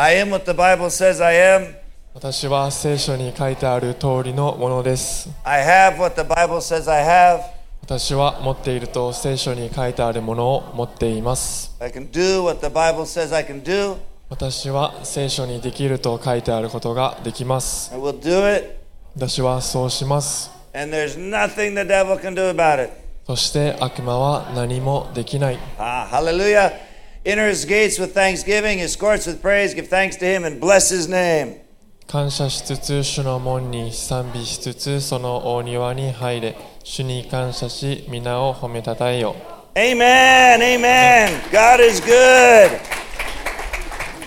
I am what the Bible says I am. 私は聖書に書いてある通りのものです I have what the Bible says I have. 私は持っていると聖書に書いてあるものを持っています I can do what the Bible says I can do. 私は聖書にできると書いてあることができます I will do it. 私はそうします And there's nothing the devil can do about it. そして悪魔は何もできない Ah, hallelujah. Enter his gates with thanksgiving, his courts with praise. Give thanks to him and bless his name. 感謝しつつ主の門に賛美しつつその大庭に入れ主に感謝し皆を褒めたたえよ Amen. Amen. God is good.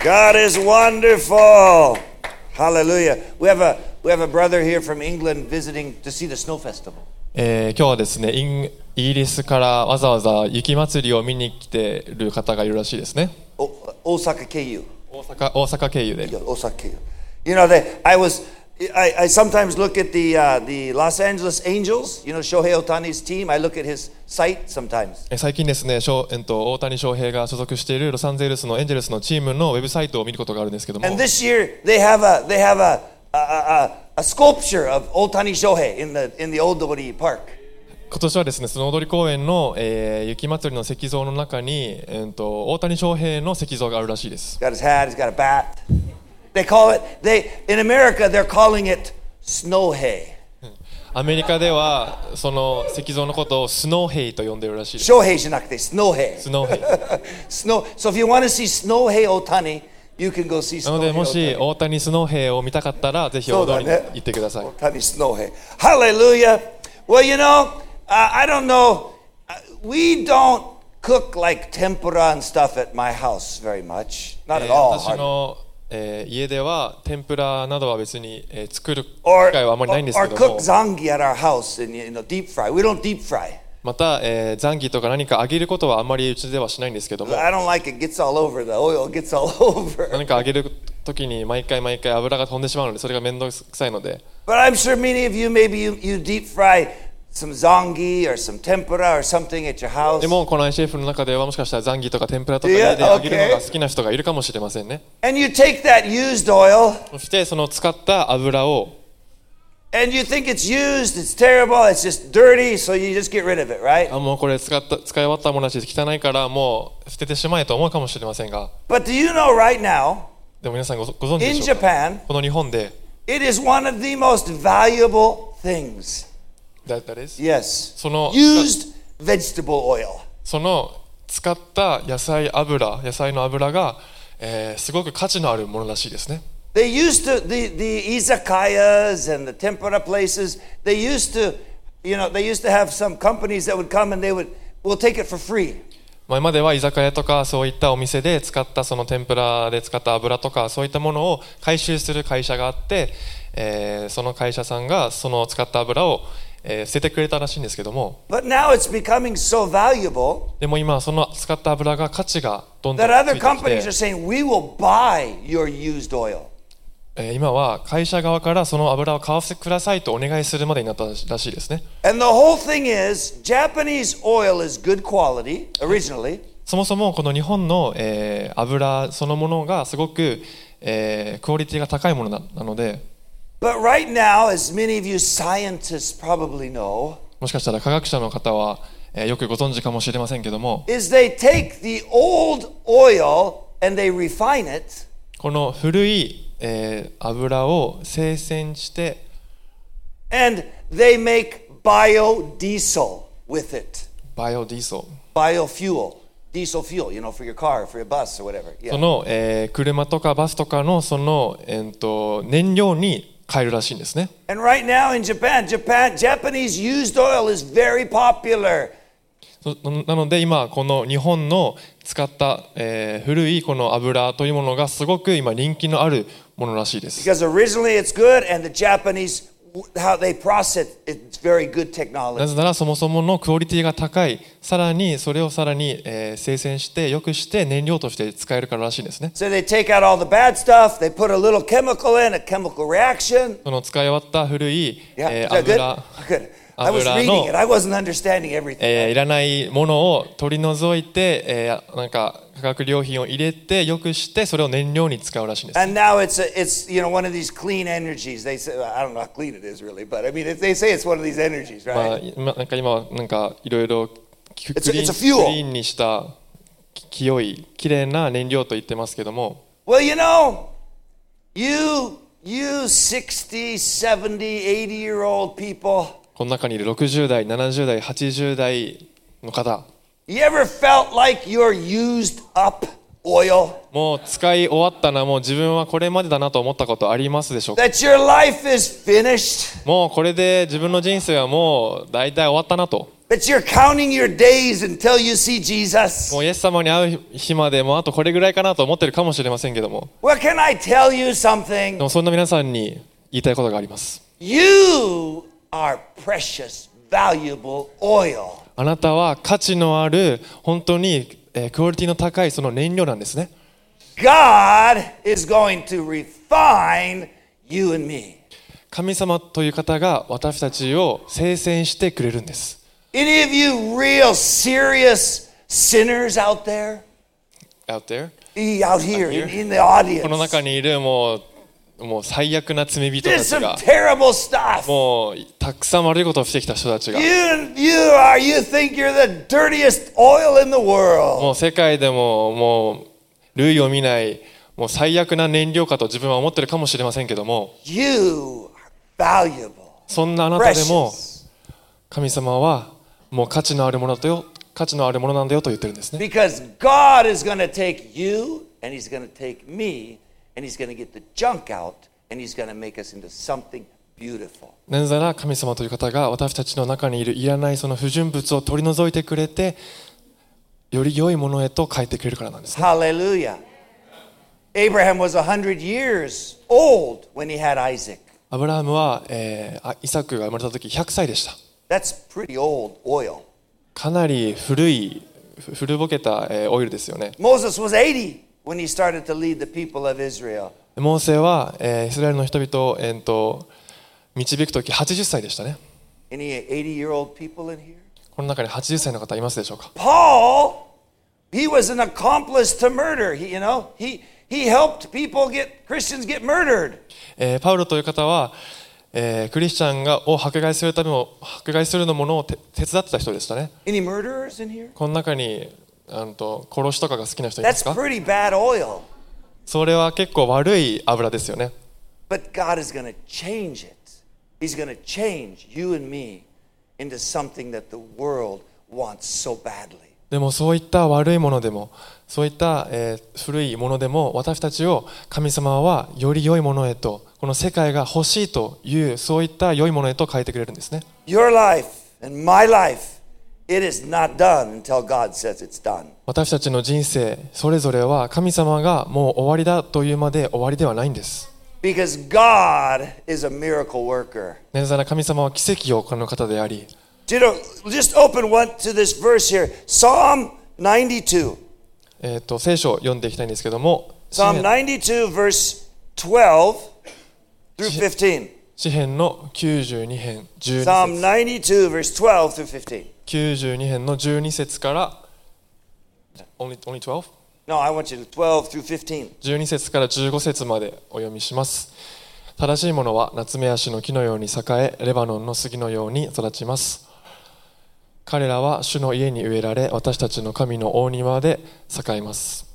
God is wonderful. Hallelujah. We have a we have a brother here from England visiting to see the snow festival. えー今日はですねイギリスからわざわざ雪まつりを見に来ている方がいるらしいですね O- Osaka KU. 大阪大阪経由で Yeah, Osaka KU. You know, they, I was I, I sometimes look at the uh, the Los Angeles Angels. You know, Shohei Otani's team. I look at his site sometimes. えー最近ですね、しょうえっと大谷翔平が所属しているロサンゼルスのエンジェルスのチームのウェブサイトを見ることがあるんですけども And this year they have a they have a a, a, a sculpture of Otani Shohei in the in the Old Dori Park. 今年はですねその踊り公園の、えー雪まつりの石像の中に、えー、と大谷翔平の石像があるらしいです He's got his hat. He's got a bat. They call it they in America they're calling it snow hay. アメリカではその石像のことをスノーヘイと呼んでいるらしいです Shohei じゃなくて snow hay. スノーヘイ Snow. So if you want to see snow hay Otani, you can go see なのでもし.大谷スノーヘイを見たかったらぜひそうだね踊りに行ってください、Otani snow hay. Hallelujah. Well, you know, uh, I don't know. Uh, we don't cook like tempura and stuff at my house very much. Not え at ー all. 私.の、えー家では天ぷらなどは別に、えー作る機 or, 会はあまりないんです or けど cook も zangi at our house and you know deep fry. We don't deep fry. また、えー、残儀とか何かあげることはあんまりうちではしないんですけども。何かあげるときに毎回毎回油が飛んでしまうのでそれが面倒くさいので、でもこの ICF の中ではもしかしたらザンギとか天ぷらとかであげるのが好きな人がいるかもしれませんね、そしてその使った油を and you think it's used, it's terrible, it's just dirty, so you just get rid of it, right? あもうこれ使った使い終わったものだし汚いからもう捨ててしまえと思うかもしれませんが But do you know right now, でも皆さんごご存知 in でしょうか Japan, この日本で it is one of the most valuable things. だ誰です Yes. その Used vegetable oil. その使った野菜油野菜の油が、えーすごく価値のあるものらしいですね They used to the the izakayas and the tempura places. They used to, you know, they used to have some companies that would come and they would, we'll take it for free. 前までは居酒屋とかそういったお店で使ったその天ぷらで使った油とかそういったものを回収する会社があって、えーその会社さんがその使った油を、えー捨ててくれたらしいんですけども But now it's becoming so valuable でも今はその使った油が価値がどんどん that つ other いてき companies are て、saying we will buy your used oil. えー今は会社側からその油を買わせてくださいとお願いするまでになったらしいですね And the whole thing is Japanese oil is good quality originally, そもそもこの日本の、えー油そのものがすごく、えークオリティが高いものななので but right now, as many of you scientists probably know, もしかしたら科学者の方は、えーよくご存知かもしれませんけども is they take the old oil and they refine it この古い、えー油を精選して and they make biodiesel with it. バイオディーソ Biofuel, diesel fuel, you know, for your car, for your bus or whatever. そ Yeah. の、えー車とかバスとかのその、えーと燃料に変えるらしいんですね And right now in Japan, Japan, Japanese used oil is very popular. なので今この日本の使った、えー、古いこの油というものがすごく今人気のあるものらしいです。なぜならそもそものクオリティが高い、さらにそれをさらに、えー、生鮮して、よくして燃料として使えるかららしいですね。その使い終わった古い、えー、油。I was 油 reading の it. I wasn't understanding everything. えーいらないものを取り除いて、えーなんか化学料品を入れてよくしてそれを燃料に使うらしいんです And now it's a, it's you know one of these clean energies. They say I don't know how clean it is really, but I mean they say it's one of these energies, まあ right? 今なんか今はなんかいろいろきクリーンにしたき清いきれいな燃料と言ってますけども Well, you know, you you 60, 70, 80 year old people, この中にいる60代70代80代の方 you ever felt like you're used up oil? もう使い終わったなもう自分はこれまでだなと思ったことありますでしょうか？That your life is finished? もうこれで自分の人生はもう大体終わったなと That you're counting your days until you see Jesus? もうイエス様に会う日までもうあとこれぐらいかなと思ってるかもしれませんけども Well, can I tell you で something? もそんな皆さんに言いたいことがあります You are precious, valuable oil. あなたは価値のある本当に、えークオリティの高いその燃料なんですね God is going to refine you and me. 神様という方が私たちを聖戦してくれるんです Any of you real serious sinners out there? out there E- Out here, here? In, in the audience. この中にいるもうもう最悪な罪人たちが、もうたくさん悪いことをしてきた人たちが、もう世界でももう類を見ない、もう最悪な燃料かと自分は思ってるかもしれませんけども、そんなあなたでも、神様はもう価値のあるものだよ、価値のあるものなんだよと言ってるんですね。And He's going to get the junk out and He's going to make us into something. なぜなら神様という方が私たちの中にいるいらないその不純物を取り除いてくれてより良いものへと変えてくれるからなんですね Hallelujah. Abraham was 100 years old when he had Isaac. アブラハムは、えーあイサクが生まれた時100歳でした That's pretty old oil. かなり古いふ古ぼけた、えーオイルですよね Moses was 80 when he started to lead the people of Israel. モーセは、えーイスラエルの人々を、えーと導く時80歳でしたね Any 80 year old people in here? この中に80歳の方いますでしょうか Paul, he was an accomplice to murder. He, you know, he, he helped people get, Christians get murdered. えーパウロという方は、えークリスチャンがを迫害するための迫害するのものをて手伝ってた人でしたね Any murderers in here? この中にあのと殺しとかが好きな人いま That's すか pretty bad oil. それは結構悪い油ですよね But God is going to change it. He's going to change you and me into something that the world wants so badly. でもそういった悪いものでもそういった、えー古いものでも私たちを神様はより良いものへとこの世界が欲しいというそういった良いものへと変えてくれるんですね Your life and my life, it is not done until God says it's done. 私たちの人生それぞれは神様がもう終わりだというまで終わりではないんです Because God is a miracle worker. なぜなら神様は奇跡を行う方であり You know, just open one to this verse here Psalm 92. えー、と聖書を読んでいきたいんですけども詩 Psalm 篇 92, verse 12 through 15. 詩篇の92編 Psalm 12節 92, verse 12 through 15. 92編の12節から only, only 12? No, I want you to 12 through 15. 12節から15節までお読みします正しいものは夏目足の木のように栄えレバノンの杉のように育ちます彼らは主の家に植えられ私たちの神の大庭で栄えます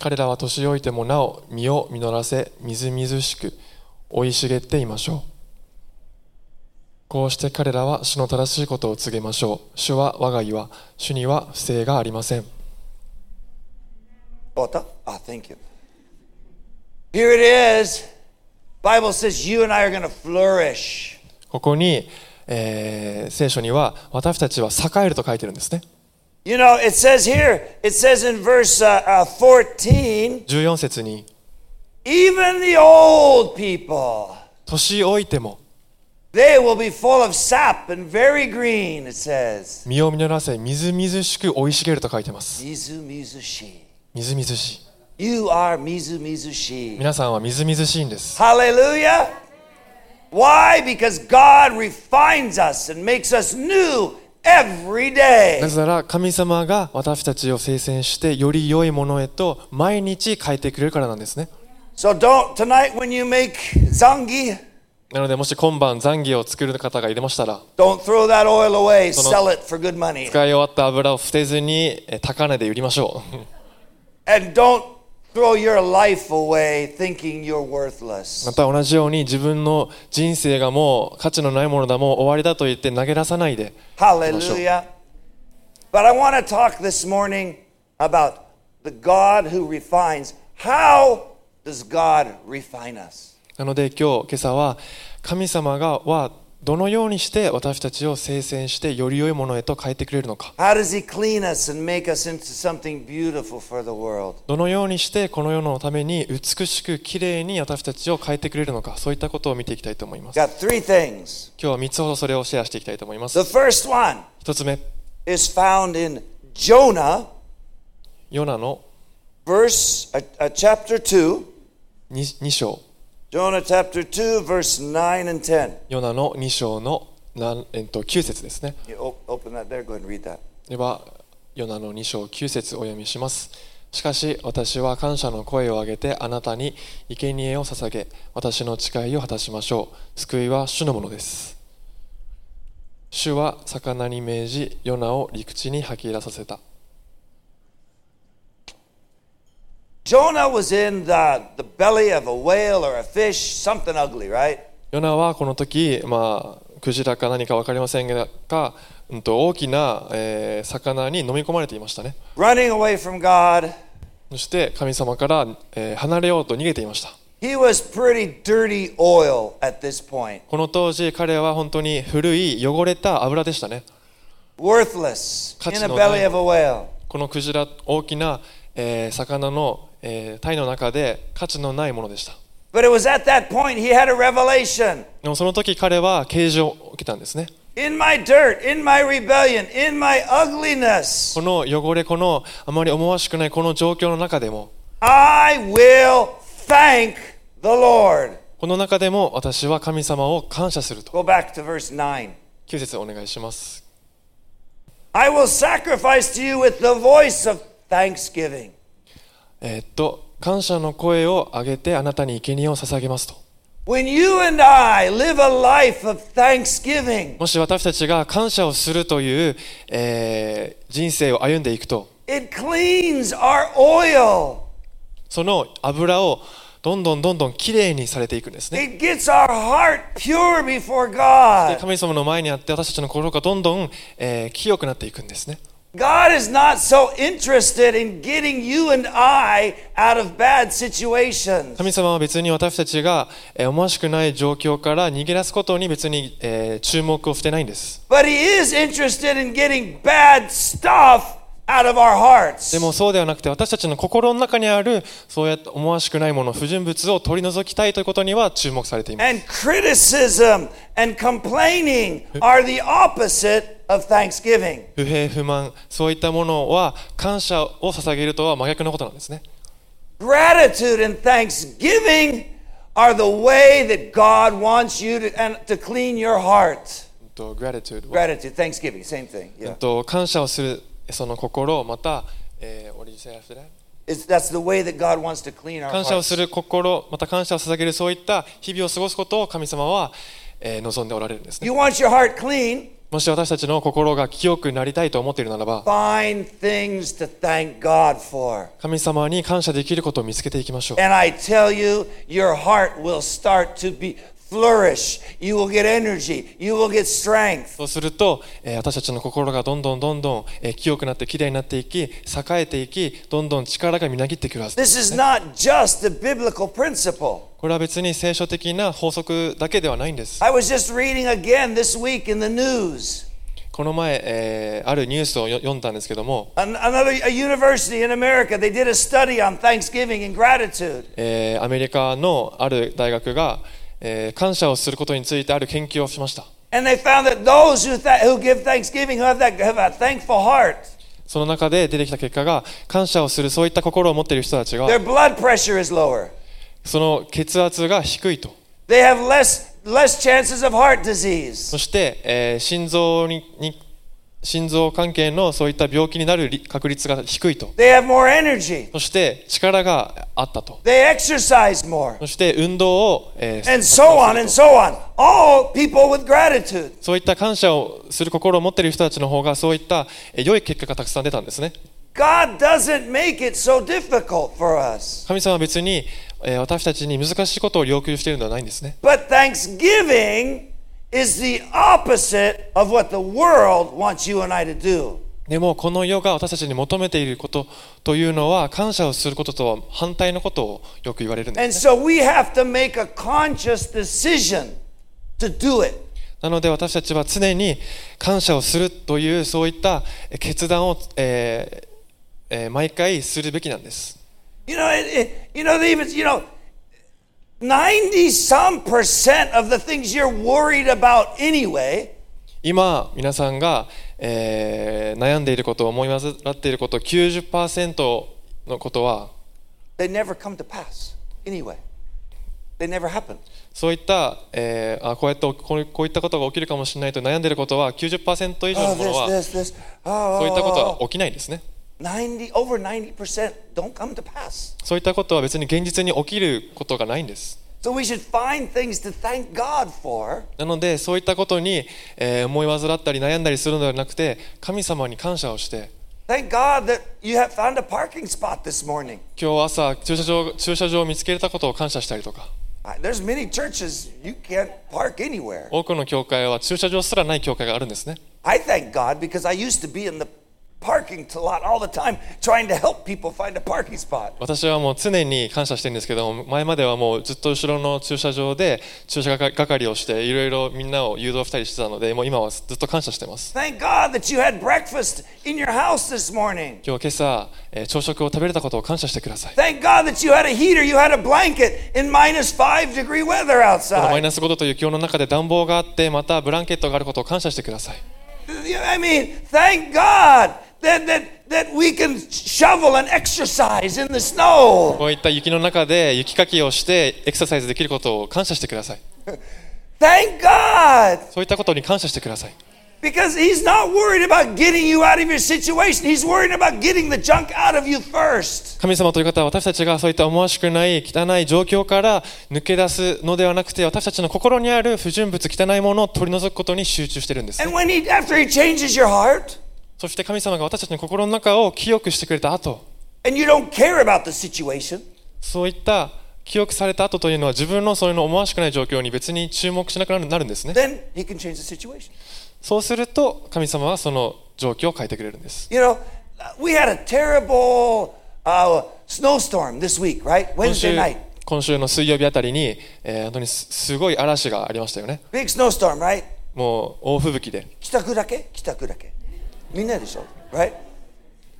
彼らは年老いてもなお実を実らせみずみずしく生い茂っていましょうこうして彼らは主の正しいことを告げましょう主は我が岩主には不正がありません Ota? Ah, thank you. Here it is. Bible says you and I are going to flourish. ここに、えー聖書には私たちは栄えると書いてるんですね You know, it says here, it says in verse uh, uh, 14, 14節に even the old people, 年老いても they will be full of sap and very green, it says. 実を実らせみずみずしく生い茂ると書いてます Mizu mizushi. みずみずしい You are mizu mizushi. 皆さんはみずみずしいんです Hallelujah. Why? Because God refines us and makes us new every な day. ぜなら神様が私たちを聖戦してより良いものへと毎日変えてくれるからなんですね So don't tonight when you make zangi, なのでもし今晩残儀を作る方がいれましたら使い終わった油を捨てずに高値で売りましょう。また同じように自分の人生がもう価値のないものだもう終わりだと言って投げ出さないで。ハレルヤ But I want to talk this morning about the God who refines. How does God refine us? なので今日今朝は神様がはどのようにして私たちを聖戦してより良いものへと変えてくれるのか?どのようにしてこの世のために美しくきれいに私たちを変えてくれるのかそういったことを見ていきたいと思います.今日は3つほどそれをシェアしていきたいと思います The first one 1つ目 is found in Jonah, ヨナの verse uh, uh, chapter 2. 2, 章 Jonah chapter 2, verse 9 and 10. ヨナの2章のなんえっと9節ですね You op- open that there, go ahead and read that. では、ヨナの2章9節お読みします。しかし私は感謝の声を上げてあなたに生贄を捧げ、私の誓いを果たしましょう。救いは主のものです。主は魚に命じ、ヨナを陸地に吐き入らさせた。ヨナはこの時、まあ、クジラか何か分かりませんが、うん、大きな、えー、魚に捕まっていましたね。かりませんが、大きな魚に飲み込まれていましたね。そして神様から、離れようと逃げていました。この当時、彼は本当に古い汚れた油でしたね。Worthless このクジラ、大きな、魚のえー体の中で価値のないものでした But it was at that point he had a revelation. でもその時彼は啓示を受けたんですね In my dirt, in my rebellion, in my ugliness, この汚れこのあまり思わしくないこの状況の中でも I will thank the Lord. この中でも私は神様を感謝すると Go back to verse 9. 9節お願いします I will sacrifice to you with the voice of thanksgiving. えーっと感謝の声を上げてあなたに生贄を捧げますと When you and I live a life of thanksgiving, もし私たちが感謝をするという、えー人生を歩んでいくと it cleans our oil. その油をどんどんどんどんきれいにされていくんですね It gets our heart pure before で God. 神様の前にあって私たちの心がどんどん、えー清くなっていくんですね God is not so interested in getting you and I out of bad situations. 神様は別に私たちが、えー思わしくない状況から逃げ出すことに別に、えー注目をしてないんです But He is interested in getting bad stuff out of our hearts. でもそうではなくて私たちの心の中にあるそうやって思わしくないもの不純物を取り除きたいということには注目されています And criticism and complaining are the opposite of thanksgiving. 不平不満そういったものは感謝を捧げるとは真逆のことなんですね Gratitude and thanksgiving are the way that God wants you to, and to clean your heart. うんと gratitude は Gratitude, thanksgiving, same thing. うん Yeah. と感謝をするその心また、えー、what did you say after that? It's, that's the way that God wants to clean our 感謝をす hearts. る心また感謝を捧げるそういった日々を過ごすことを神様は、えー望んでおられるんですね You want your heart clean? もし私たちの心が清くなりたいと思っているならば神様に感謝できることを見つけていきましょう。Flourish. You will get energy. You will get strength. そうすると、えー私たちの心がどんどんどんどん、えー清くなってきれいになっていき栄えていきどんどん力がみなぎってくるはずです This is not just a biblical principle. これは別に聖書的な法則だけではないんです I was just reading again this week in the news. この前、えーあるニュースをよ読んだんですけども、An- Another a university in America, they did a study on Thanksgiving and gratitude. えーアメリカのある大学が、えー、感謝をすることについてある研究をしました。その中で出てきた結果が、感謝をするそういった心を持っている人たちが、その血圧が低いと。そして、えー、心臓,に心臓関係のそういった病気になるり確率が低いと.そして力があったと.そして運動を、えー And so on and so on. All people with gratitude. そういった感謝をする心を持っている人たちの方がそういったえー良い結果がたくさん出たんですね God doesn't make it so difficult for us. 神様は別に、えー私たちに難しいことを要求しているのではないんですね But thanksgiving でもこの世が私たちに求めていることというのは感謝をすることとは反対のことをよく言われるんです、なので私たちは常に感謝をするというそういった決断を、毎回するべきなんです。今皆さんが、えー、悩んでいること思い煩っていること90%のことは They never come to pass anyway. They never happen. そういった、えー、あこうやってこう,こういったことが起きるかもしれないと悩んでいることは90%以上のものは、そういったことは起きないですね。90, over 90% don't come to pass. そういったことは別に現実に起きることがないんです So we should find things to thank God for なのでそういったことに、えー思い煩ったり悩んだりするのではなくて神様に感謝をして Thank God that you have found a parking spot this morning. 今日朝駐車場駐車場を見つけれたことを感謝したりとか Uh, There's many churches you can't park anywhere. 多くの教会は駐車場すらない教会があるんですね I thank God because I used to be in the parking lot all the time trying to help people find a parking spot. 私はもう常に感謝してるんですけど前まではもうずっと後ろの駐車場で駐車係をしていろいろみんなを誘導したりしてたのでもう今はずっと感謝してます Thank God that you had breakfast in your house this morning. 今日今朝、えー朝食を食べれたことを感謝してください Thank God that you had a heater, you had a blanket in minus five degree weather このマイ outside. ナス5度という気温の中で暖房があってまたブランケットがあることを感謝してください I mean, thank God that, that, that we can shovel and exercise in the snow. こういった雪の中で雪かきをしてエクササイズできることを感謝してください Thank God. そういったことに感謝してください Because He's not worried about getting you out of your situation. He's worried about getting the junk out of you first. 神様という方は私たちがそういった思わしくない汚い状況から抜け出すのではなくて私たちの心にある不純物汚いものを取り除くことに集中してるんです And when He, after He changes your heart, そして神様が私たちの心の中を清くしてくれた後 and you don't care about the situation, そういった清くされた後というのは自分のそういうの思わしくない状況に別に注目しなくなるんですね then He can change the situation. そうすると神様はその状況を変えてくれるんです You know, we had a terrible uh, snowstorm this week, right? 今 Wednesday 週 night. 今週の水曜日あたりに、えー本当にすすごい嵐がありましたよね Big snowstorm, right? もう大吹雪で帰宅だけ？帰宅だけ みんなでしょ right?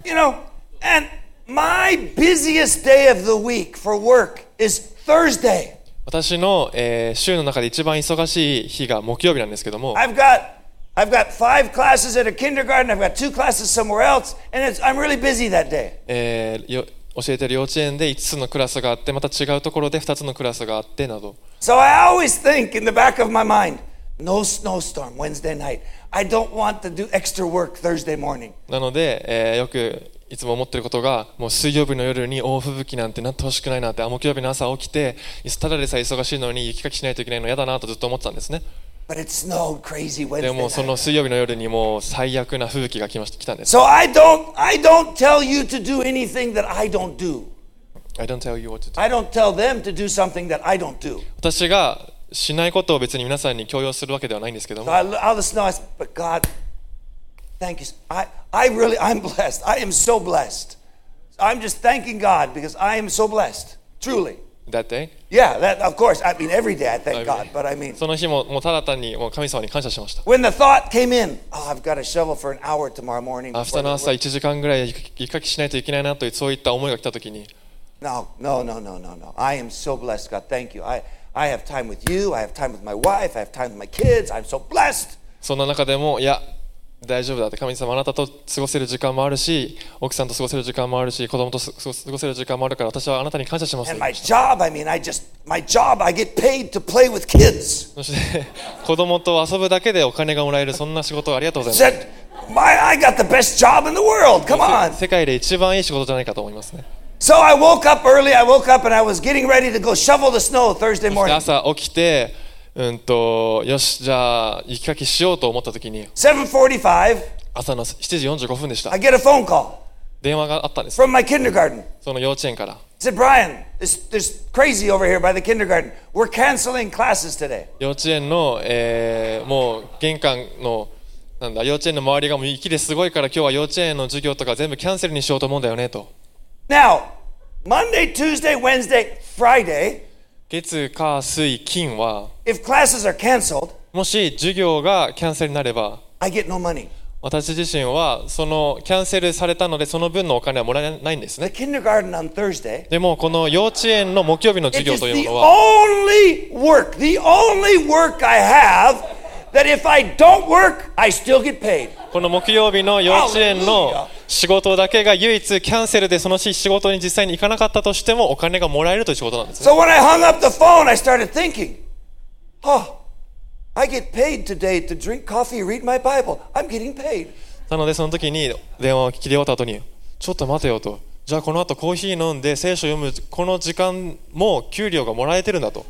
You know, and my busiest day of the week for work is Thursday. 私の、えー週の中で一番忙しい日が木曜日なんですけども I've got I've got five classes at a kindergarten, I've got two classes somewhere else, and it's, I'm really busy that day. えーよ教えてる幼稚園で5つのクラスがあってまた違うところで2つのクラスがあってなど So I always think in the back of my mind, no snowstorm Wednesday night. I don't want to do extra work Thursday morning. なので、えーよくいつも思ってることがもう水曜日の夜に大吹雪なんてなってほしくないなってあ木曜日の朝起きてただでさえ忙しいのに雪かきしないといけないの嫌だなとずっと思ってたんですね But it snowed crazy で Wednesday もそ.の水曜日の夜にもう最悪な吹雪が来ました来たんです So I don't I don't tell you to do anything that I don't do. I don't tell you what to do I don't tell them to do something that I don't do. 私がしないことを別に皆さんに強要するわけではないんですけども I, listen. I said, but God, thank you. I, I really, I'm blessed. I am so blessed. I'm just thanking God because I am so blessed. Truly. That day Yeah, that, of course. I mean, every day I thank I God. mean- But I mean, その日ももうただ単にもう神様に感謝しました when the thought came in, oh, I've got to shovel for an hour tomorrow morning. 明日の朝 work." 1時間ぐらい雪かきしないといけないなというそういった思いが来た時に No, no, no, no, no, no. I am so blessed, God. Thank you. I, I have time with you, I have time with my wife, I have time with my kids, I'm so blessed! そんな中でも、いや、大丈夫だって、神様、あなたと過ごせる時間もあるし、奥さんと過ごせる時間もあるし、子供と過ごせる時間もあるから、私はあなたに感謝します。そして、子供と遊ぶだけでお金がもらえる、そんな仕事をありがとうございます。世界で一番いい仕事じゃないかと思いますね。朝起きてうんとよしじゃあ雪かきしようと思った時に朝の7時45分でした。電話があったんです。その幼稚園から。幼稚園の、えー、もう玄関のなんだ幼稚園の周りがもう雪ですごいから今日は幼稚園の授業とか全部キャンセルにしようと思うんだよねと。Now, Monday, Tuesday, Wednesday, Friday, 月火水金は if classes are canceled, もし授業がキャンセルになれば I get no money. 私自身はそのキャンセルされたのでその分のお金はもらえないんです The ね kindergarten on Thursday, でもこの幼稚園の木曜日の it 授業 is という the ものは only work, the only work I have that if I don't work, I still get paid. この木曜日の幼稚園の仕事だけが唯一キャンセルでその日仕事に実際に行かなかったとしてもお金がもらえるという仕事なんですね So when I hung up the phone, I started thinking, oh, I get paid today to drink coffee, read my Bible. I'm getting paid. なのでその時に電話を切り終わった後にちょっと待てよとじゃあこの後コーヒー飲んで聖書を読むこの時間も給料がもらえてるんだと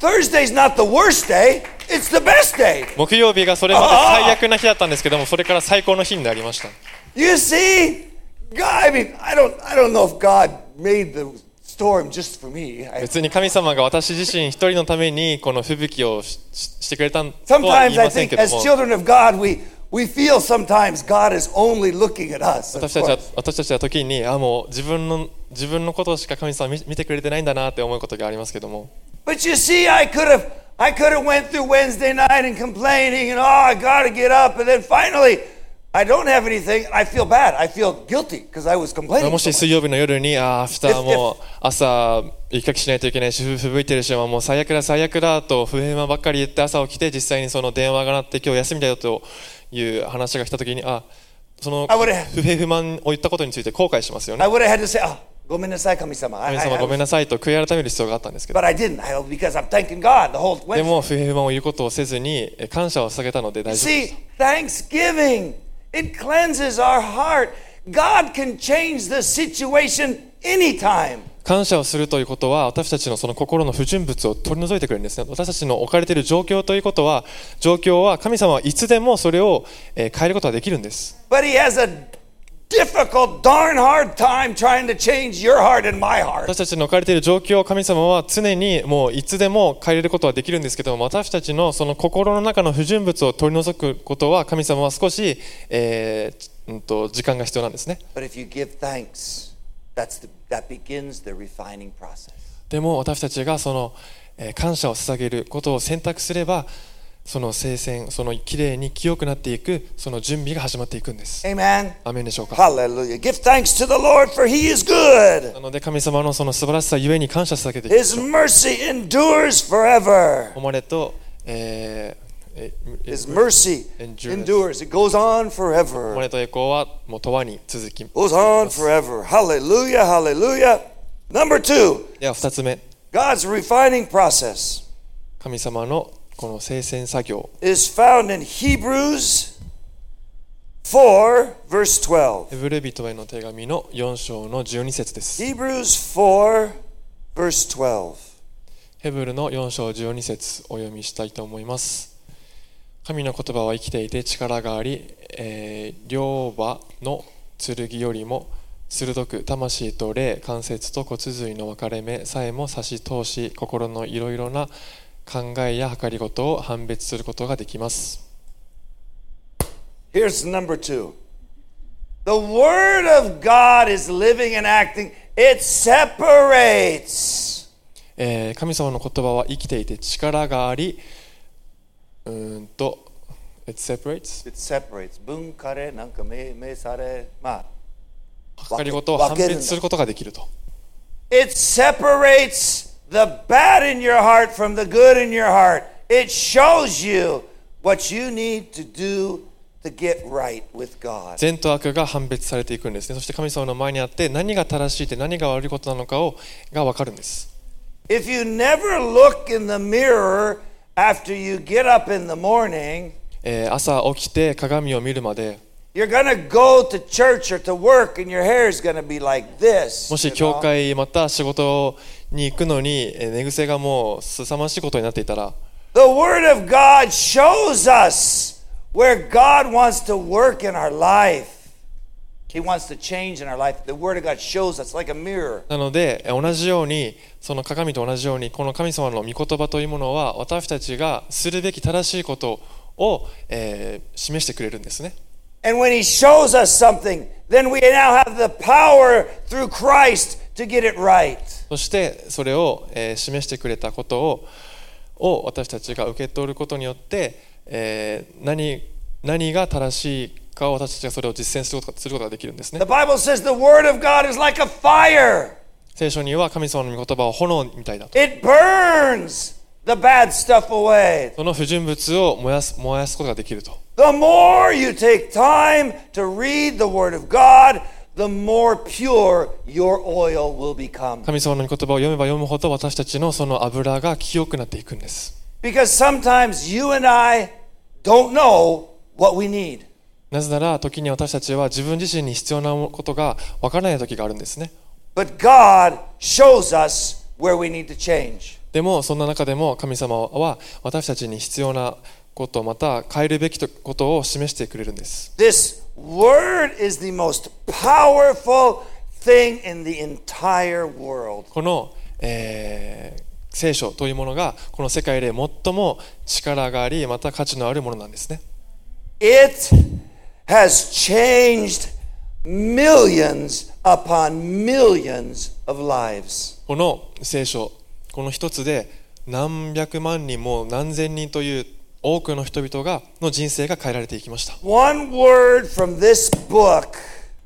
Thursday's not the worst day, it's the best day. 木曜日がそれまで最悪な日だったんですけどもそれから最高の日になりました You see, God, I mean, I don't, I don't know if God made the storm just for me. I, 別に神様が私自身一人のためにこの吹雪をしししてくれたとは言 sometimes い I ません think けど as も children of God, we, we feel sometimes God is only looking at us. of 私たちは course. 私たちは時にあもう自分の自分のことしか神様見見てくれてないんだなって思うことがありますけども But you see, I could have, I could have went through Wednesday night and complaining and oh, I got to get up, and then finally, I don't have anything. I feel bad. I feel guilty because I was complaining. もし.水曜日の夜にあー明日もう朝雪かきしないといけないしふ吹雪いてるしもう最悪だ最悪だと不平不満ばっかり言って朝起きて実際にその電話が鳴って今日休みだよという話が来た時にあその I 不平不満を言ったことについて後悔しますよ I ね would have had to say, oh, ごめんなさい、神様.神様ごめんなさいと悔い改める必要があったんですけどで.も不平不満を言うことをせずにえ感謝を捧げたので大丈夫です See, Thanksgiving, it cleanses our heart. God can change the situation anytime. 感謝をするということは私たちのその心の不純物を取り除いてくれるんですね私たちの置かれている状況ということは状況は神様はいつでもそれをえー変えることができるんです But He has a difficult, darn hard time trying to change your heart and my heart. 私たちの置かれている状況を神様は常にもういつでも変えることはできるんですけども私たちのその心の中の不純物を取り除くことは神様は少し、えーうんと時間が必要なんですね But if you give thanks, that's the, that begins the refining process. でも私たちがその、えー感謝を捧げることを選択すればその聖戦そのきれいに清くなっていくその準備が始まっていくんです Amen. アーメンでしょうか Hallelujah. Give thanks to the Lord, for He is good. なので神様のその素晴らしさゆえに感謝捧げていきま His mercy endures forever. 誉れと、えーえ His mercy endures. It goes on 誉 forever. れと栄光はもう永遠に続き Goes on forever. Hallelujah. Hallelujah. Number two, では2つ目 God's refining process 神様のこの聖戦作業 is found in Hebrews 4, verse 12. ヘブル人への手紙の4章の12節です Hebrews 4, verse 12. ヘブルの4章12節お読みしたいと思います神の言葉は生きていて力があり、えー両刃の剣よりも鋭く魂と霊関節と骨髄の分かれ目さえも差し通し心のいろいろな考えや計りごとを判別することができます Here's number two. The Word of God is living and acting. It separates. えー神様の言葉は生きていて力がありうーんと It separates It separates. 分かれ、なんかめめされ、まあ、計りごとを判別することができると It separates the bad in your heart from the good in your heart. It shows you what you need to do to get right with God. 善と悪が判別されていくんですねそして神様の前にあって何が正しいって何が悪いことなのかをが分かるんです If you never look in the mirror after you get up in the morning, えー朝起きて鏡を見るまで you're going to go to church or to work and your hair is going to be like this. もし教?会また仕事に行くのにえー寝癖がもう凄まじいことになっていたら The Word of God shows us where God wants to work in our life. He wants to change in our life. The Word of God shows us like a mirror. なのでえー同じようにその鏡と同じようにこの神様の御言葉というものは私たちがするべき正しいことを、えー示してくれるんですね And when He shows us something, then we now have the power through Christ to get it right. そしてそれを、えー示してくれたことをを私たちが受け取ることによって、えー何何が正しいかを私たちがそれを実践することすることができるんですね The Bible says the Word of God is like a fire. 聖書には神様の御言葉は炎みたいだと It burns the bad stuff away. その不純物を燃やす燃やすことができると The more you take time to read the Word of God, the more pure your oil will become. 神様の御言葉を読めば読むほど私たちのその油が清くなっていくんです Because sometimes you and I don't know what we need. なぜなら時に私たちは自分自身に必要なことがわからない時があるんですね But God shows us where we need to change. でもそんな中でも神様は私たちに必要なことまた変えるべきことを示してくれるんです This Word is the most powerful thing in the entire world. この、えー聖書というものがこの世界で最も力がありまた価値のあるものなんですね It has changed millions upon millions of lives. この聖書この一つで何百万人も何千人という多くの人々がの人生が変えられていきました One word from this book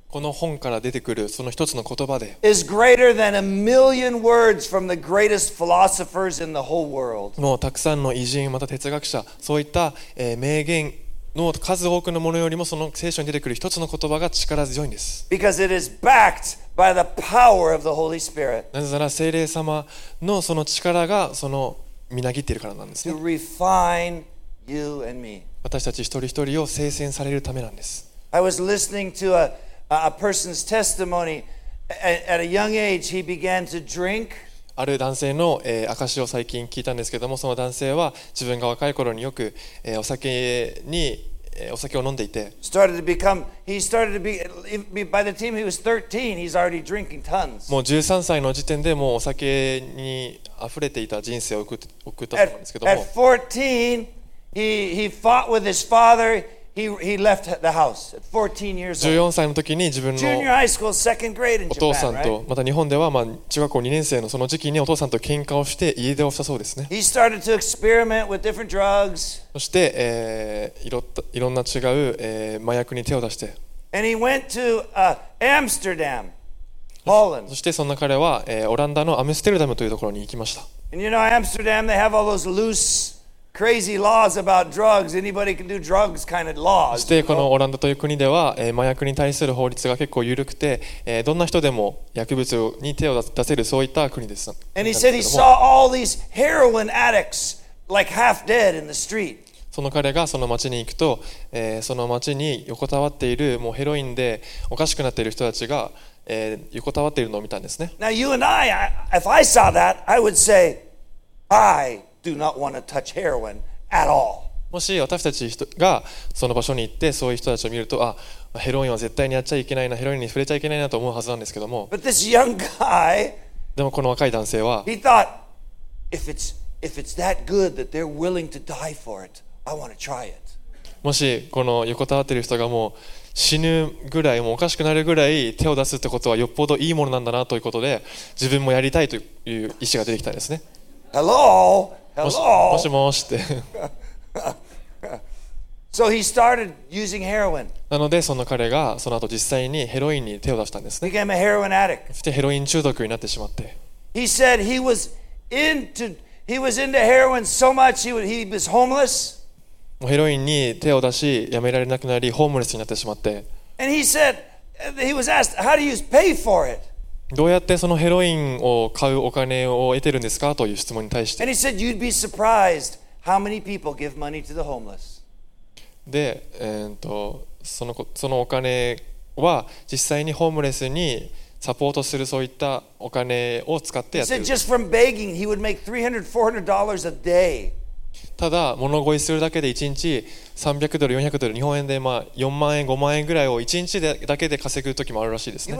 この本から出てくるその一つの言葉で is greater than a million words from the greatest philosophers in the whole world. もうたくさんの偉人また哲学者そういった、えー名言の数多くのものよりもその聖書に出てくる一つの言葉が力強いんです Because it is backed by the power of the Holy Spirit なぜなら聖霊様のその力がそのみなぎっているからなんですね to refine. 私たち一人一人を聖戦されるためなんです I was listening to a, a person's testimony. At, at a young age, he began to drink. ある男性の、えー証を最近聞いたんですけどもその男性は自分が若い頃によく、えーお酒に、えーお酒を飲んでいて Started to become, he started to be, by the time he was 13, he's already drinking tons. もう13歳の時点でもうお酒に溢れていた人生を送って送ったと At, 思うんですけど at も 14, he, he fought with his father. He, he left the house at 14 years old. 14歳の時に自分の Junior high school, second grade in お父さ Japan, ん?とまた日本ではまあ中学校2年生のその時期にお父さんと喧嘩をして家出をしたそうですね He started to experiment with different drugs. そして、えーいろいろんな違う、えー麻薬に手を出して And he went to uh, Amsterdam, Holland. そしてそんな彼は、えーオランダのアムステルダムというところに行きました And you know, Amsterdam, they have all those loose, crazy laws about drugs. Anybody can do drugs kind of そ laws. してこ?のオランダという国では、えー麻薬に対する法律が結構緩くて、えーどんな人でも薬物に手を出せるそういった国です And he said で he saw も all these heroin addicts like half dead in the street. その彼がその町に行くと、えーその町に横たわっているもうヘロインでおかしくなっている人たちが、えー横たわっているのを見たんですね Now, you and I, if I saw that, I would say, I do not want to touch heroin at all. もし私たち人がその場所に行ってそういう人たちを見るとあヘロインは絶対にやっちゃいけないなヘロインに触れちゃいけないなと思うはずなんですけども But this young guy, でもこの若い男性は he thought, if it's if it's that good that they're willing to die for it, I want to try it. もしこの横たわっている人がもう死ぬぐらいもうおかしくなるぐらい手を出すってことはよっぽどいいものなんだなということで自分もやりたいという意思が出てきたんですね Hello, もし.もしもしって So he started using heroin, なのでその彼がその後実際にヘロインに手を出したんですね became a heroin addict. そしてヘロイン中毒になってしまって He said he was into he was into heroin so much he would, he was homeless. もうヘロインに手を出しやめられなくなりホームレスになってしまって And he said, he was asked, How do you pay for it? どうやってそのヘロインを買うお金を得てるんですかという質問に対して。で、え、っとそのこ、そのお金は実際にホームレスにサポートするそういったお金を使ってやってる。ただ物乞いするだけで1日300ドル400ドル日本円でまあ4万円5万円ぐらいを1日でだけで稼ぐ時もあるらしいですね。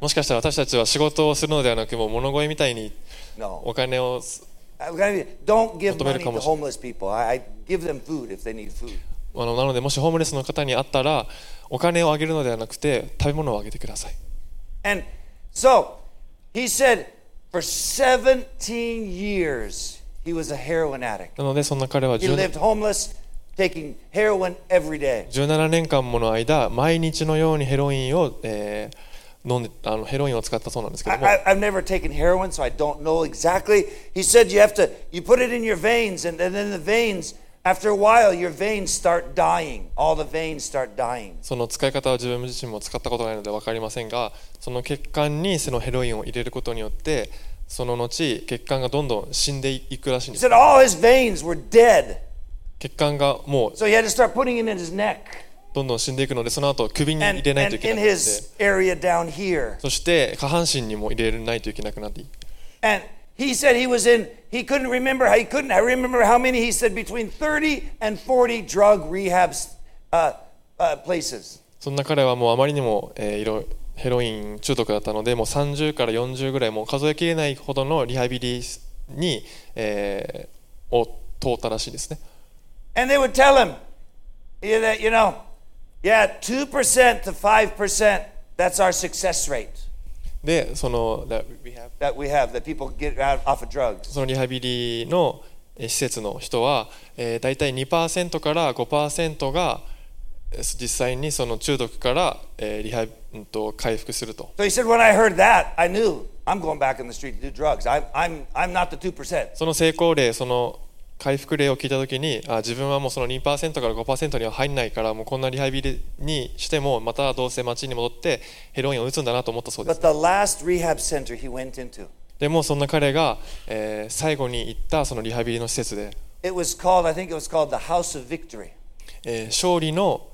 もしかしたら私たちは仕事をするのではなくも物乞いみたいにお金を求めるかもしれない。あのなのでもしホームレスの方に会ったらお金をあげるのではなくて食べ物をあげてください。for 17 years, he was a heroin addict. なのでそんな彼は He 17 lived homeless, taking heroin every day. 17年間もの間毎日のようにヘロインを、えー飲んであのヘロインを使ったそうなんですけ I, ども I, I've never taken heroin, so I don't know exactly. He said you have to, you put it in your veins, and, and then the veins, その使い方は自分自身も使ったことないので分かりませんが、その血管にそのヘロインを入れることによって、その後、血管がどんどん死んでいくらしいんです。血管がもう、どんどん死んでいくので、その後、首に入れないといけなくなって、そして下半身にも入れないといけなくなって。And, he said he was in, he couldn't remember, how he couldn't, I remember how many, he said between 30 and 40 drug rehab uh, uh, places. そんな彼はもうあまりにも、えーいろヘロイン中毒だったのでもう30から40ぐらいもう数えきれないほどのリハビリに、えーを通ったらしいですね And they would tell him, yeah, that, you know, yeah, 2% to 5%, that's our success rate でそのだ we have- that we have, that people get out off of drugs. そのリハビリのえー施設の人は、えー、大体2%から5%がえー実際にその中毒から、えーリハうんと回復すると So he said, when I heard that, I knew I'm going back in the street to do drugs. I'm, I'm, I'm not the 2%. その成功例その回復例を聞いた時にあ自分はもうその2%から5%には入んないからもうこんなリハビリにしてもまたどうせ町に戻ってヘロインを打つんだなと思ったそうですでもそんな彼が、えー最後に行ったそのリハビリの施設で、it was called, I think it was called the House of Victory. えー勝利の、えー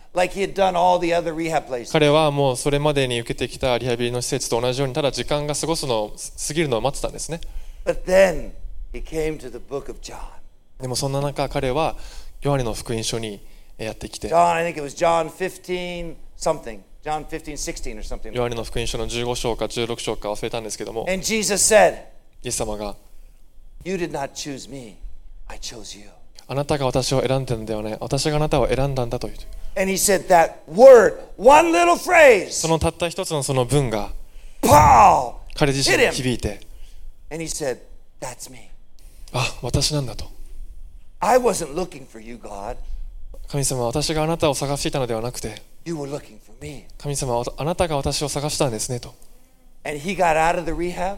彼はもうそれまでに受けてきたリハビリの施設と同じようにただ時間が過ごすのを過ぎるのを待ってたんですね。でもそんな中彼はヨハリの福音書にやってきて。ヨハリの福音書の15章か16章か忘れたんですけども。イエス様が、あなたが私を選んでるのではない。私があなたを選んだんだと言う。And he said that word, one little そ phrase, のたった一つのその文が彼自身に.響いて And he said, That's me. あ私なんだと I wasn't looking for you, God. 神様は私があなたを探していたのではなくて You were looking for me. 神様はあなたが私を探したんですねと And he got out of the rehab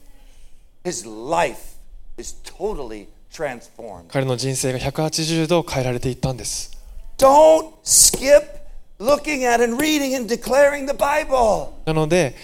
彼の人生が180度変えられていったんです Don't skip looking at and reading and declaring the Bible. なので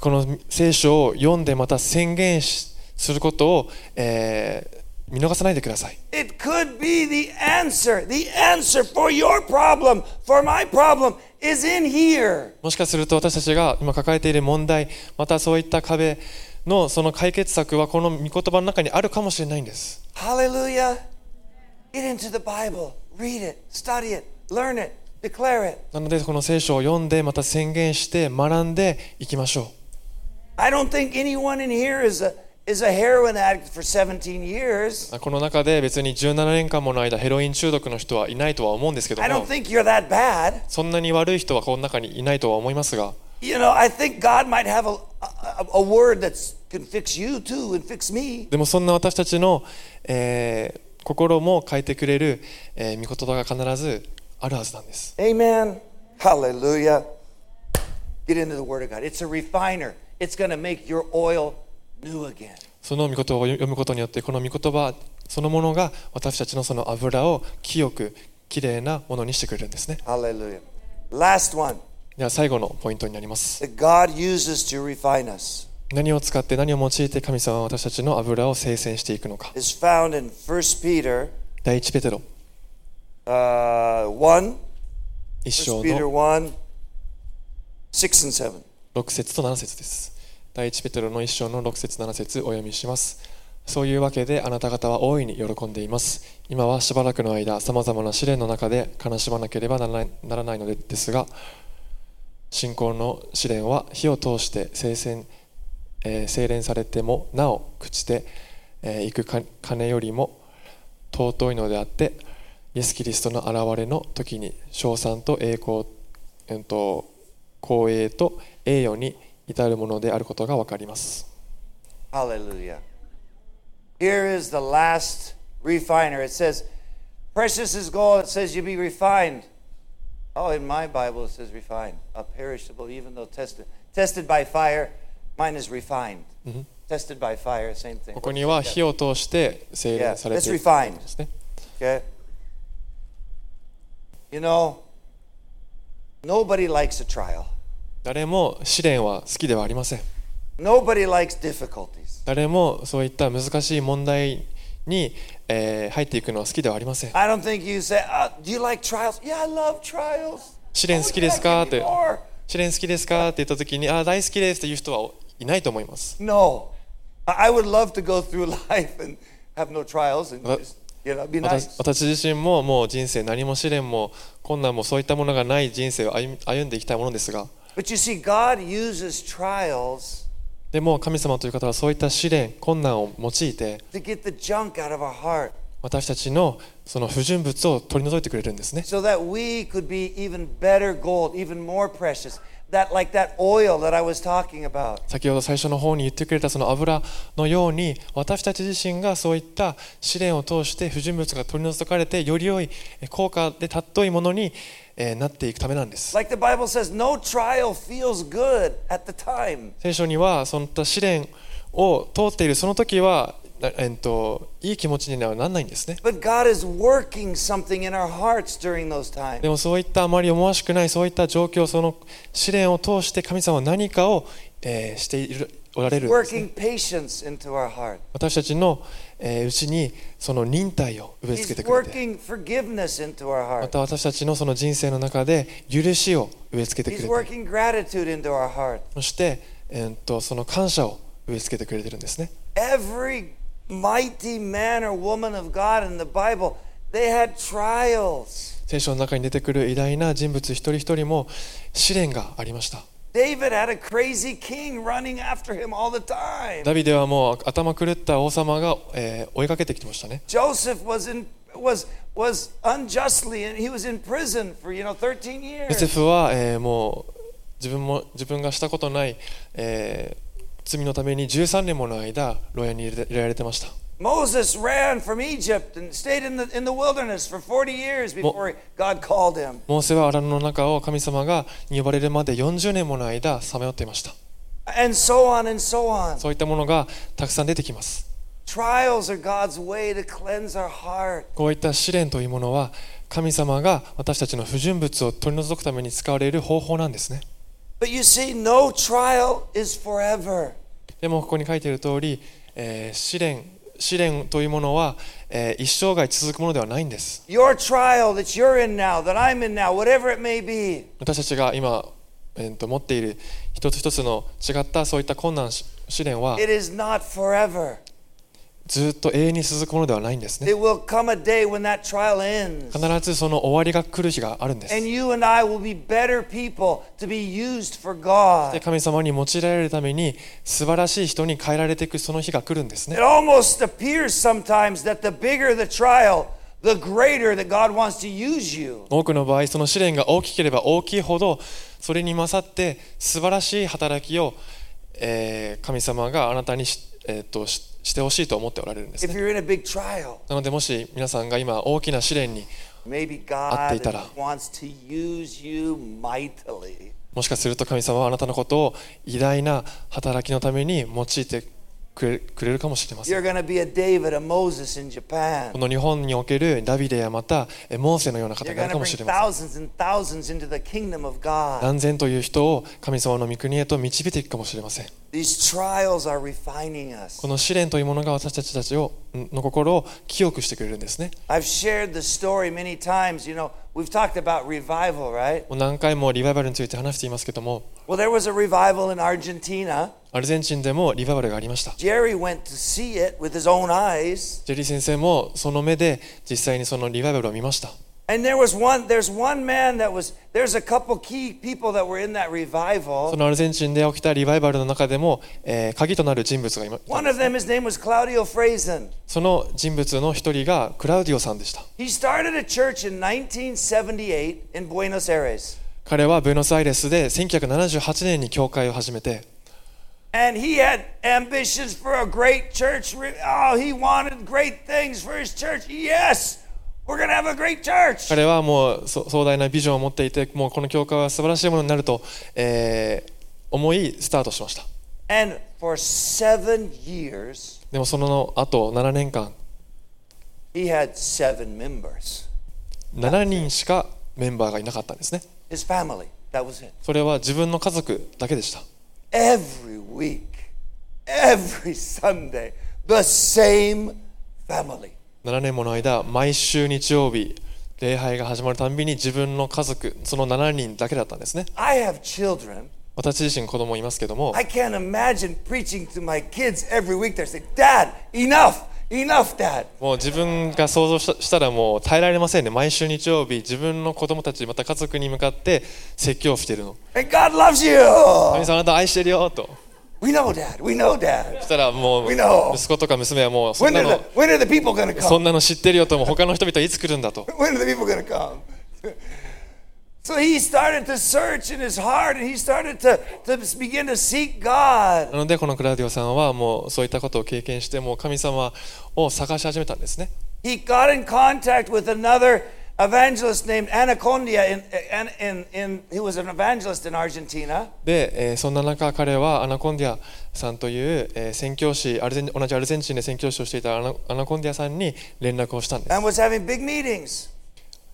この聖書を読んでまた宣言しすることを、えー見逃さないでください It could be the answer. The answer for your problem, for my problem, is in here. もしかすると私たちが今抱えている問題またそういった壁のその解決策はこの御言葉の中にあるかもしれないんです Hallelujah. Get into the Bible, read it, study it, learn it, declare it. なのでこの聖書を読んでまた宣言して学んでいきましょう I don't think anyone in here is a is a heroin addict for 17 years. この中で別に17年間もの間ヘロイン中毒の人はいないとは思うんですけど I don't も think you're that bad. そんなに悪い人はこの中にいないとは思いますが You know, I think God might have a, a, a word that can fix you too and fix me. でもそんな私たちの、えー心も変えてくれる、えー御言葉が必ずあるはずなんです Amen. Hallelujah. Get into the Word of God. It's a refiner. It's going to make your oil new again. その御言葉を読むことによってこの御言葉そのものが私たちのその油を清くきれいなものにしてくれるんですね Hallelujah. Last one では最後のポイントになります。That God uses to refine us. 何を使って何を用いて神様は私たちの油を精選していくのか。Is found in 1 Peter 第一ペテロ。uh, 1. 一1章の 1, 6 and 7. 6節と7節です。第一ペテロの一章の6節7節お読みします。そういうわけであなた方は大いに喜んでいます。今はしばらくの間さまざまな試練の中で悲しまなければならないならないのですが信仰の試練は火を通して聖戦、えー精錬されてもなお朽ちてい、えーく金よりも尊いのであってイエス・キリストの現れの時に称賛と栄光、えーと光栄と栄誉に至るものであることが分かります Hallelujah. Here is the last refiner. It says, Precious is gold. It says, You be refined. Oh, in my Bible it says refined, a perishable, even though tested. Tested by fire, mine is refined. Tested by fire, same thing. ここには火を通して精錬されている refined. ですね Okay? You know, nobody likes a trial, 誰も試練は好きではありません nobody likes difficulties. 誰もそういった難しい問題に、えー入っていくのは好きではありません I don't think you say, uh, Do you like trials? Yeah, I love trials. 試練 Oh, 好きですかって.試練好きですかって言った時にあ大好きですっていう人はいないと思います No. I would love to go through life and have no trials and just, 私.私自身ももう人生何も試練も困難もそういったものがない人生を歩んでいきたいものですが But you see, God uses trials でも神様という方はそういった試練困難を用いて私たちのその不純物を取り除いてくれるんですね so that we could be even better gold, even more precious. That, like that oil that I was talking about. 先ほど最初の方に言ってくれたその油のように私たち自身がそういった試練を通して不純物が取り除かれてより良いえ効果で尊いものにえーなっていくためなんです Like says, no trial feels good at the time. 聖書にはそういった試練を通っているその時は、なえっと、いい気持ちにはならないんですね But God is working something in our hearts during those times. でもそういったあまり思わしくないそういった状況その試練を通して神様は何かを、えーしているおられるね Working patience into our heart. 私たちの、え、うちにその忍耐を植え付けてくれて。また私たちのその人生の中で許しを植え付けてくれて。そして、えー、とその感謝を植え付けてくれてるんですね。聖書の中に出てくる偉大な人物一人一人も試練がありました。ダビデはもう頭狂った王様が、追いかけてきてましたね。ジョセフヨセフは、もう自分,も自分がしたことない、罪のために13年もの間、牢屋に入れ,入れられてました。Moses ran from Egypt and stayed in the in the wilderness for 40 years before God called him. モーセは荒野の中を神様がに呼ばれるまで40年もの間さまよっていました And so on and so on. そういったものがたくさん出てきます Trials are God's way to cleanse our heart. こういった試練というものは神様が私たちの不純物を取り除くために使われる方法なんですね But you see, no trial is forever. でもここに書いている通り、えー試練試練というものは、えー、一生涯続くものではないんです。私たちが今、えー、と持っている一つ一つの違ったそういった困難試練は、ずっと永遠に続くものではないんですね。必ずその終わりが来る日があるんです。で神様に用いられるために素晴らしい人に変えられていくその日が来るんですね。多くの場合、その試練が大きければ大きいほど、それに勝って素晴らしい働きを、え、神様があなたに知ってえーとししてほしいと思っておられるんですねなのでもし皆さんが今大きな試練に合っていたら。もしかすると神様はあなたのことを偉大な働きのために用いてくれ,くれるかもしれません。この日本におけるダビデやまたモーセのような方があるかもしれません。何千という人を神様の御国へと導いていくかもしれません。この試練というものが私たちたちをの心を清くしてくれるんですね。I've shared the story many times. You know 何回もリバイバルについて話していますけども、アルゼンチンでもリバイバルがありました。ジェリー先生もその目で実際にそのリバイバルを見ました。And there was one, there's one man that was, there's a couple key people that were in that そ revival. のアルゼンチンで起きたリバイバルの中でも、えー鍵となる人物がいまいた One of them, his name was Claudio Frazen. その人物の一人がクラウディオさんでした He started a church in 1978 in Buenos Aires. 彼はブエノスアイレスで1978年に教会を始めて And he had ambitions for a great church. Re- Oh, he wanted great things for his church. Yes, 彼はもう壮大なビジョンを持っていてもうこの教会は素晴らしいものになると、えー、思いスタートしました。でもそのあと7年間7人しかメンバーがいなかったんですね。それは自分の家族だけでした。Every week, every 7年もの間毎週日曜日礼拝が始まるたんびに自分の家族その7人だけだったんですね I have children. 私自身子供いますけども I can't imagine preaching to my kids every week. They're saying, Dad, enough, enough, Dad. もう自分が想像したしたらもう耐えられませんね毎週日曜日自分の子供たちまた家族に向かって説教をしているの And God loves you. 神様あなた愛してるよと We know, Dad. We know, Dad. そしたらもう.息子とか娘はもうそ When んな are の the, when are the people going to そ come? んなの知ってるよとも他の人々はいつ来るんだと When are the people to come? So he started to search in his heart and he started to, to begin to seek God. なのでこのクラウディオさんはもうそういったことを経験してもう神様を探し始めたんですね He got in contact with another evangelist named Anacondia, in, in, in, who was an evangelist in Argentina. で、えーそんな中彼はアナコンディアさんという、えー宣教師アルゼン同じアルゼンチンで宣教師をしていたアナアナコンディアさんに連絡をしたんです and was having big meetings.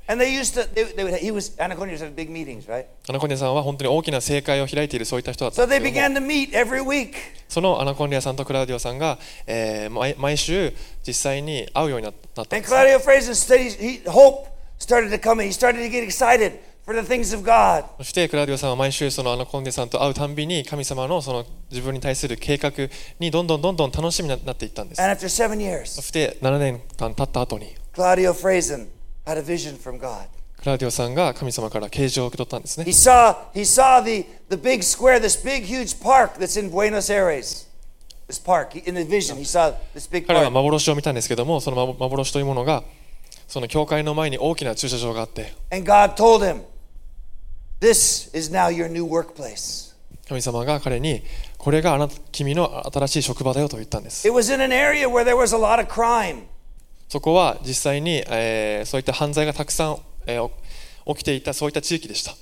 And they used to, they, they would, he was, Anacondia was having big meetings, right? アナコンディアさんは本当に大きな聖会を開いているそういった人だった So they began to meet every week. そのアナコンディアさんとクラウディオさんが、えー毎毎週実際に会うようにななったん And です Claudio Fraser studied, he, hope そしてクラディオさんは毎週そのアナコンデさんと会うたんびに神様のその自分に対する計画にどんどんどんどん楽しみになっていったんです。そして7年間たった後に、クラディオ・ディオさんが神様から啓示を受け取ったんですね。彼は幻を見たんですけども、その幻というものが、その教会の前に大きな駐車場があって。神様が彼にこれがあなた君の新しい職場だよと言ったんです。そこは実際に、えー、そういった犯罪がたくさん、えー、起きていたそういった地域でした。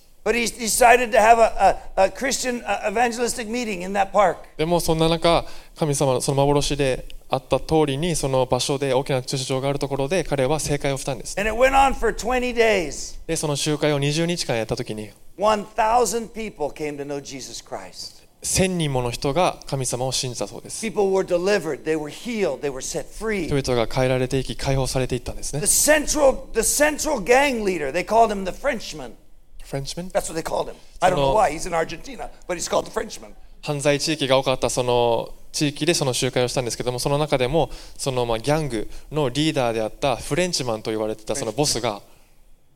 でもそんな中、神様その幻であった通りにその場所で大きな駐車場があるところで彼は正解をしたんです And it went on for 20 days. でその集会を20日間やった時に、1,000 people came to know Jesus Christ. 1000人もの人が神様を信じたそうです.人々が変えられていき解放されていったんですね The central, the central gang leader, they called him the Frenchman. Frenchman? That's what they called him. I don't know why. He's in Argentina, but he's called the Frenchman. 犯罪地域が多かったその地域でその集会をしたんですけどもその中でもそのまあギャングのリーダーであったフレンチマンと言われてたそのボスが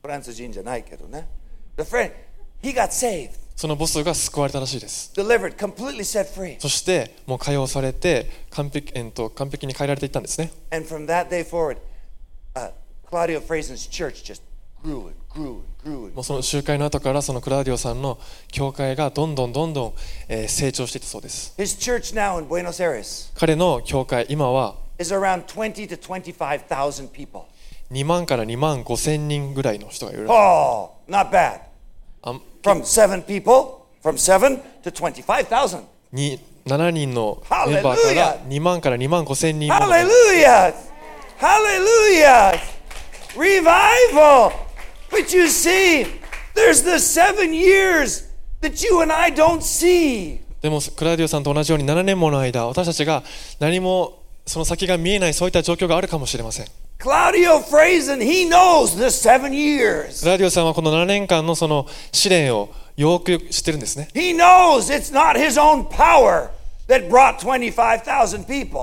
フランス人じゃないけどね。The friend, he got saved, そのボスが救われたらしいです delivered, completely set free. そしてもう解放されて完璧,、えっと完璧に変えられていったんですね And from that day forward, uh, Claudio Frazen's church just もうその集会の後からそのクラウディオさんの教会がどんどんどんどん成長していたそうです。彼の教会今は2万から2万5千人ぐらいの人がいる、oh, not bad. From 7人のメンバーから2万から2万5千人ハレルヤハレルヤリバイバル But you see, there's the seven years that you and I don't see. でも、クラディオさんと同じように7年もの間、私たちが何もその先が見えない、そういった状況があるかもしれません。クラディオさんはこの7年間のその試練をよく知ってるんですね。な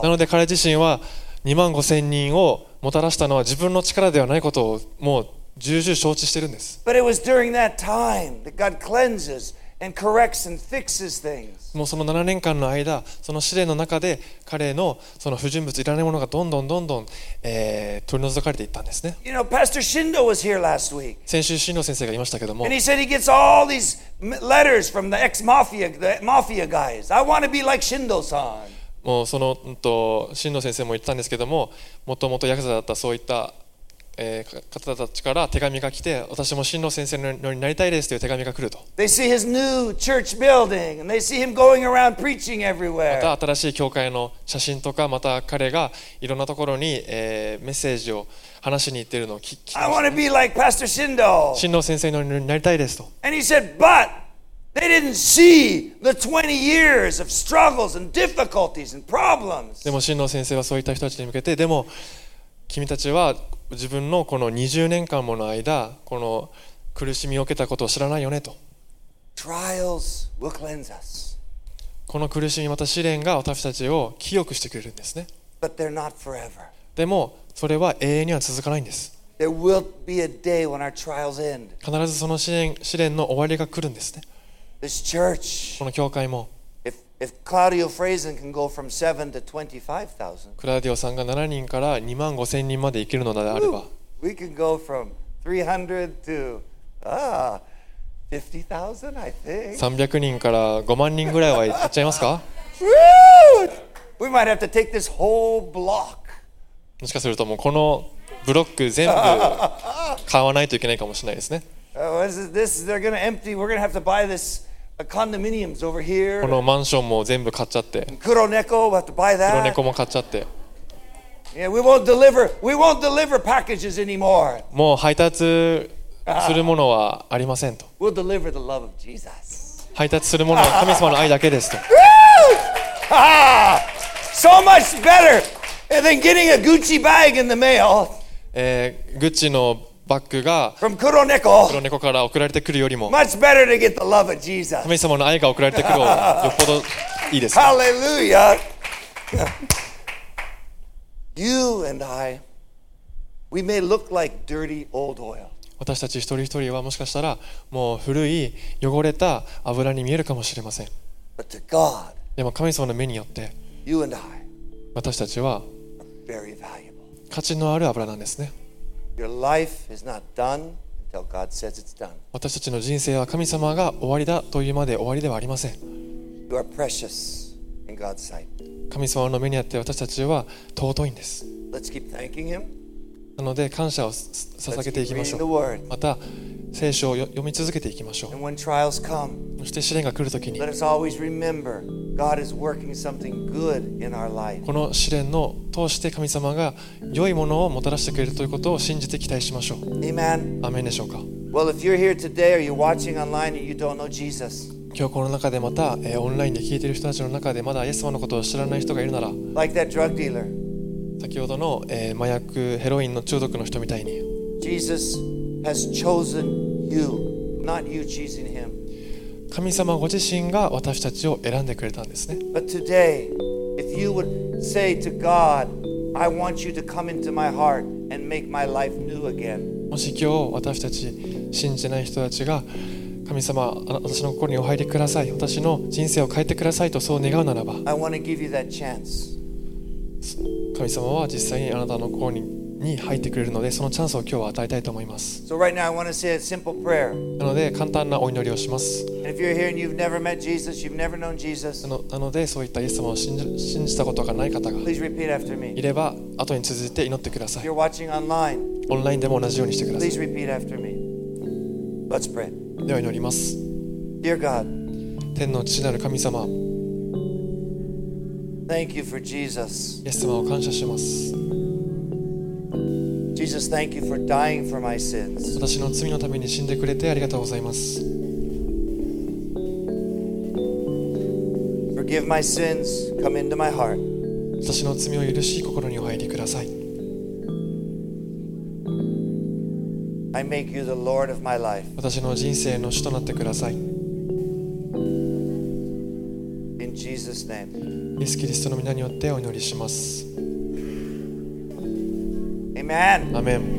ので彼自身は2万5千人をもたらしたのは自分の力ではないことをもう重々承知してるんです But it was during that time that God cleanses and corrects and fixes things. もうその7年間の間その試練の中で彼のその不純物いらないものがどんどんどんどん、えー取り除かれていったんですね You know, Pastor Shindo was here last week. 先週新郎先生がいましたけども And he said he gets all these letters from the ex mafia, the mafia guys. I want to be like Shindo san. もうその、うんと、新藤先生も言ってたんですけどももともとヤクザだったそういった、えー、方たちから手紙が来て、私も新郎先生のようになりたいですという手紙が来ると。また新しい教会の写真とか、また彼がいろんなところに、えー、メッセージを話しに行っているのを聞き、like、新郎先生のようになりたいですと。でも、新郎先生はそういった人たちに向けて、でも、君たちは自分のこの20年間もの間この苦しみを受けたことを知らないよねと。この苦しみまた試練が私たちを清くしてくれるんですね.でもそれは永遠には続かないんです.必ずその試練試練の終わりが来るんですね。この教会もクラディオさんが7人から2万5千人まで生きるのであれば。300人から5万人ぐらいはいっちゃいますか？もしかするともうこのブロック全部買わないといけないかもしれないですね。condominiums over こ here. のマンションも全部買っちゃって Kuroneko, we'll have to buy 黒 that. 猫も買っちゃって Yeah, we won't deliver. We won't deliver packages anymore. もう配達するものはありませんと We'll deliver the love of Jesus. 配達するものは神様の愛だけですと Ah, so much better than getting a Gucci bag in the mail えーグッチのバッグが黒猫,から送られてくるよりも神様の愛が送られてくるよ よっぽどいいです。私たち一人一人はもしかしたらもう古い汚れた油に見えるかもしれません。でも神様の目によって私たちは価値のある油なんですね。私たちの人生は神様が終わりだというまで終わりではありません.神様の目にあって私たちは尊いんですなので感謝を捧げていきましょう。また聖書を読み続けていきましょう。そして試練が来るときに、この試練の通して神様が良いものをもたらしてくれるということを信じて期待しましょう。アメンでしょうか？今日この中でまた、オンラインで聞いている人たちの中でまだイエス様のことを知らない人がいるなら、先ほどの、えー麻薬ヘロインの中毒の人みたいに Jesus has chosen you, not you choosing him. 神様ご自身が私たちを選んでくれたんですね But today, if you would say to God, I want you to come into my heart and make my life new again. もし今日私たち信じてない人たちが神様あ私の心にお入りください私の人生を変えてくださいとそう願うならば I want to give you that chance. 神様は実際にあなたの心に,に入ってくれるのでそのチャンスを今日は与えたいと思います。なので簡単なお祈りをします。な,のでそういったイエス様を信じ,信じたことがない方がいれば後に続いて祈ってください。オンラインでも同じようにしてください。では祈ります。天の父なる神様。Thank you for Jesus. イエス様を感謝します Jesus, thank you for dying for my sins. 私の罪のために死んでくれてありがとうございます Forgive my sins. Come into my heart. 私の罪を許し心にお入りください I make you the Lord of my life. 私の人生の主となってくださいイ In Jesus' name. エス・キリストの皆によってお祈りします Amen. アメン